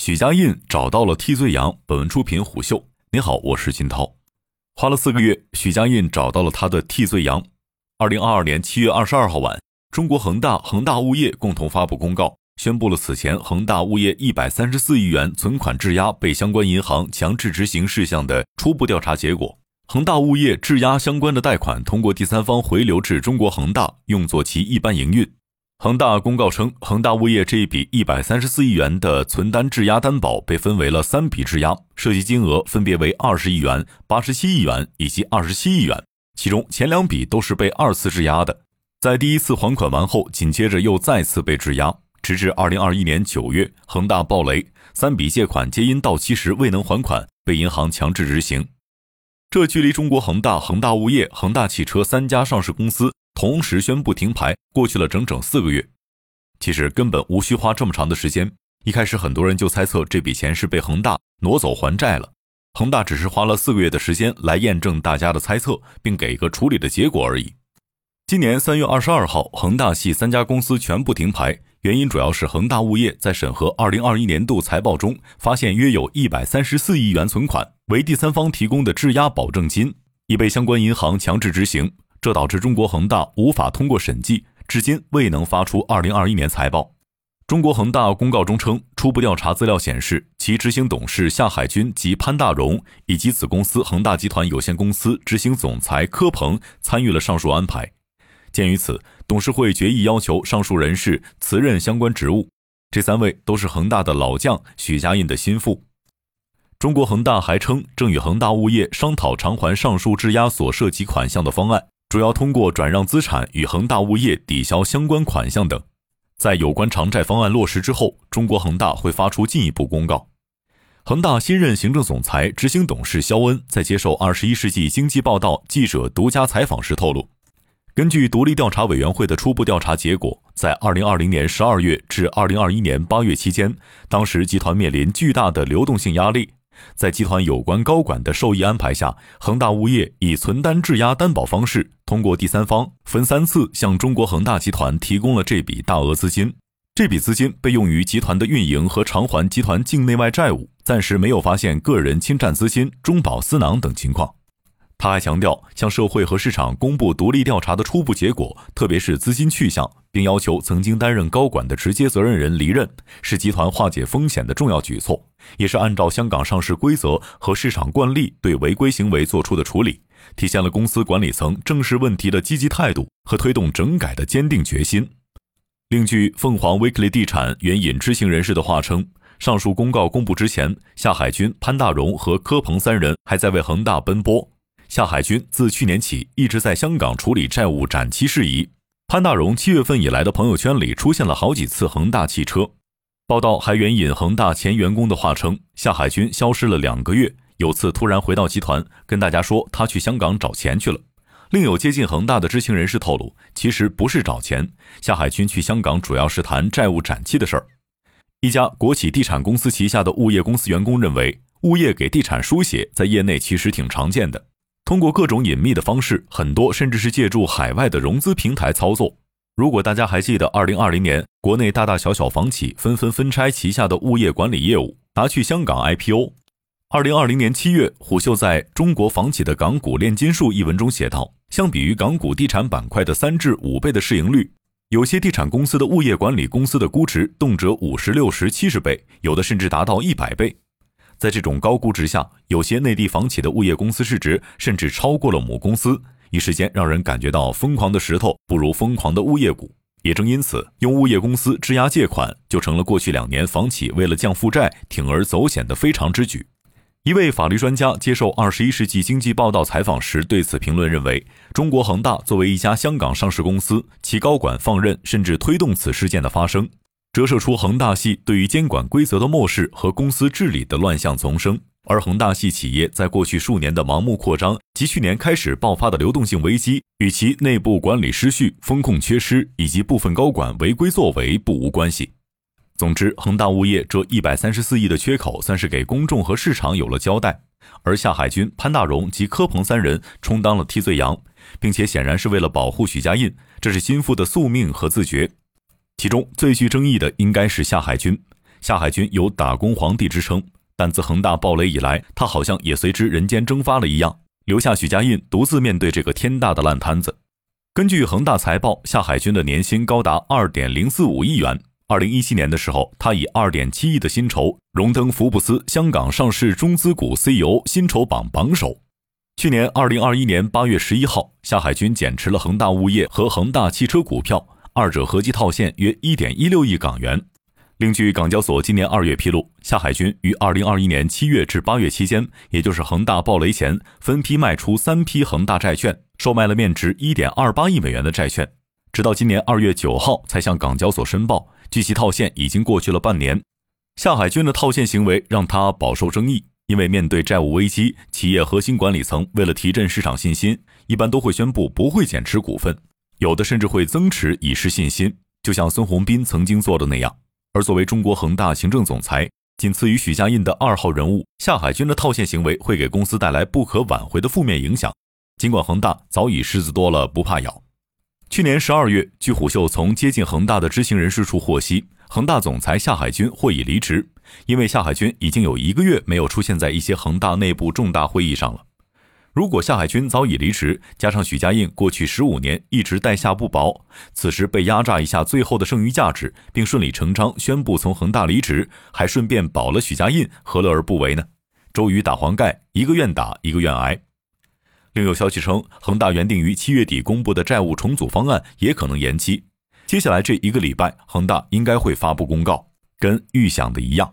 许家印找到了替罪羊。本文出品虎嗅。你好，我是金涛。花了四个月，许家印找到了他的替罪羊。二零二二年七月二十二号晚，中国恒大、恒大物业共同发布公告，宣布了此前恒大物业一百三十四亿元存款质押被相关银行强制执行事项的初步调查结果。恒大物业质押相关的贷款通过第三方回流至中国恒大，用作其一般营运。恒大公告称，恒大物业这一笔一百三十四亿元的存单质押担保被分为了三笔质押，涉及金额分别为二十亿元、八十七亿元以及二十七亿元。其中前两笔都是被二次质押的，在第一次还款完后，紧接着又再次被质押，直至二零二一年九月，恒大暴雷，三笔借款皆因到期时未能还款，被银行强制执行。这距离中国恒大、恒大物业、恒大汽车三家上市公司。同时宣布停牌，过去了整整四个月。其实根本无需花这么长的时间。一开始很多人就猜测这笔钱是被恒大挪走还债了。恒大只是花了四个月的时间来验证大家的猜测，并给一个处理的结果而已。今年三月二十二号，恒大系三家公司全部停牌，原因主要是恒大物业在审核二零二一年度财报中发现约有一百三十四亿元存款为第三方提供的质押保证金，已被相关银行强制执行。这导致中国恒大无法通过审计，至今未能发出二零二一年财报。中国恒大公告中称，初步调查资料显示，其执行董事夏海军及潘大荣以及子公司恒大集团有限公司执行总裁柯鹏参与了上述安排。鉴于此，董事会决议要求上述人士辞任相关职务。这三位都是恒大的老将许家印的心腹。中国恒大还称，正与恒大物业商讨偿还上述质押所涉及款项的方案。主要通过转让资产与恒大物业抵消相关款项等，在有关偿债方案落实之后，中国恒大会发出进一步公告。恒大新任行政总裁、执行董事肖恩在接受《二十一世纪经济报道》记者独家采访时透露，根据独立调查委员会的初步调查结果，在二零二零年十二月至二零二一年八月期间，当时集团面临巨大的流动性压力。在集团有关高管的授意安排下，恒大物业以存单质押担保方式，通过第三方分三次向中国恒大集团提供了这笔大额资金。这笔资金被用于集团的运营和偿还集团境内外债务，暂时没有发现个人侵占资金、中饱私囊等情况。他还强调，向社会和市场公布独立调查的初步结果，特别是资金去向，并要求曾经担任高管的直接责任人离任，是集团化解风险的重要举措，也是按照香港上市规则和市场惯例对违规行为作出的处理，体现了公司管理层正视问题的积极态度和推动整改的坚定决心。另据凤凰 Weekly 地产援引知情人士的话称，上述公告公布之前，夏海军、潘大荣和柯鹏三人还在为恒大奔波。夏海军自去年起一直在香港处理债务展期事宜。潘大荣七月份以来的朋友圈里出现了好几次恒大汽车。报道还援引恒大前员工的话称，夏海军消失了两个月，有次突然回到集团，跟大家说他去香港找钱去了。另有接近恒大的知情人士透露，其实不是找钱，夏海军去香港主要是谈债务展期的事儿。一家国企地产公司旗下的物业公司员工认为，物业给地产书写在业内其实挺常见的。通过各种隐秘的方式，很多甚至是借助海外的融资平台操作。如果大家还记得，二零二零年国内大大小小房企纷纷分拆旗下的物业管理业务，拿去香港 IPO。二零二零年七月，虎嗅在《中国房企的港股炼金术》一文中写道：，相比于港股地产板块的三至五倍的市盈率，有些地产公司的物业管理公司的估值动辄五十六十七十倍，有的甚至达到一百倍。在这种高估值下，有些内地房企的物业公司市值甚至超过了母公司，一时间让人感觉到疯狂的石头不如疯狂的物业股。也正因此，用物业公司质押借款就成了过去两年房企为了降负债铤而走险的非常之举。一位法律专家接受《二十一世纪经济报道》采访时对此评论认为：“中国恒大作为一家香港上市公司，其高管放任甚至推动此事件的发生。”折射出恒大系对于监管规则的漠视和公司治理的乱象丛生，而恒大系企业在过去数年的盲目扩张及去年开始爆发的流动性危机，与其内部管理失序、风控缺失以及部分高管违规作为不无关系。总之，恒大物业这一百三十四亿的缺口算是给公众和市场有了交代，而夏海军、潘大荣及柯鹏三人充当了替罪羊，并且显然是为了保护许家印，这是心腹的宿命和自觉。其中最具争议的应该是夏海军。夏海军有“打工皇帝”之称，但自恒大暴雷以来，他好像也随之人间蒸发了一样，留下许家印独自面对这个天大的烂摊子。根据恒大财报，夏海军的年薪高达二点零四五亿元。二零一七年的时候，他以二点七亿的薪酬荣登福布斯香港上市中资股 CEO 薪酬榜榜首。去年二零二一年八月十一号，夏海军减持了恒大物业和恒大汽车股票，二者合计套现约一点一六亿港元。另据港交所今年二月披露，夏海军于二零二一年七月至八月期间，也就是恒大暴雷前，分批卖出三批恒大债券，售卖了面值一点二八亿美元的债券，直到今年二月九号才向港交所申报。据其套现已经过去了半年，夏海军的套现行为让他饱受争议。因为面对债务危机，企业核心管理层为了提振市场信心，一般都会宣布不会减持股份，有的甚至会增持以示信心，就像孙宏斌曾经做的那样。而作为中国恒大行政总裁，仅次于许家印的二号人物，夏海军的套现行为会给公司带来不可挽回的负面影响。尽管恒大早已狮子多了不怕咬。去年十二月，据虎嗅从接近恒大的知情人士处获悉，恒大总裁夏海军或已离职。因为夏海军已经有一个月没有出现在一些恒大内部重大会议上了。如果夏海军早已离职，加上许家印过去十五年一直待下不薄，此时被压榨一下最后的剩余价值，并顺理成章宣布从恒大离职，还顺便保了许家印，何乐而不为呢？周瑜打黄盖，一个愿打，一个愿挨。另有消息称，恒大原定于七月底公布的债务重组方案也可能延期。接下来这一个礼拜，恒大应该会发布公告，跟预想的一样。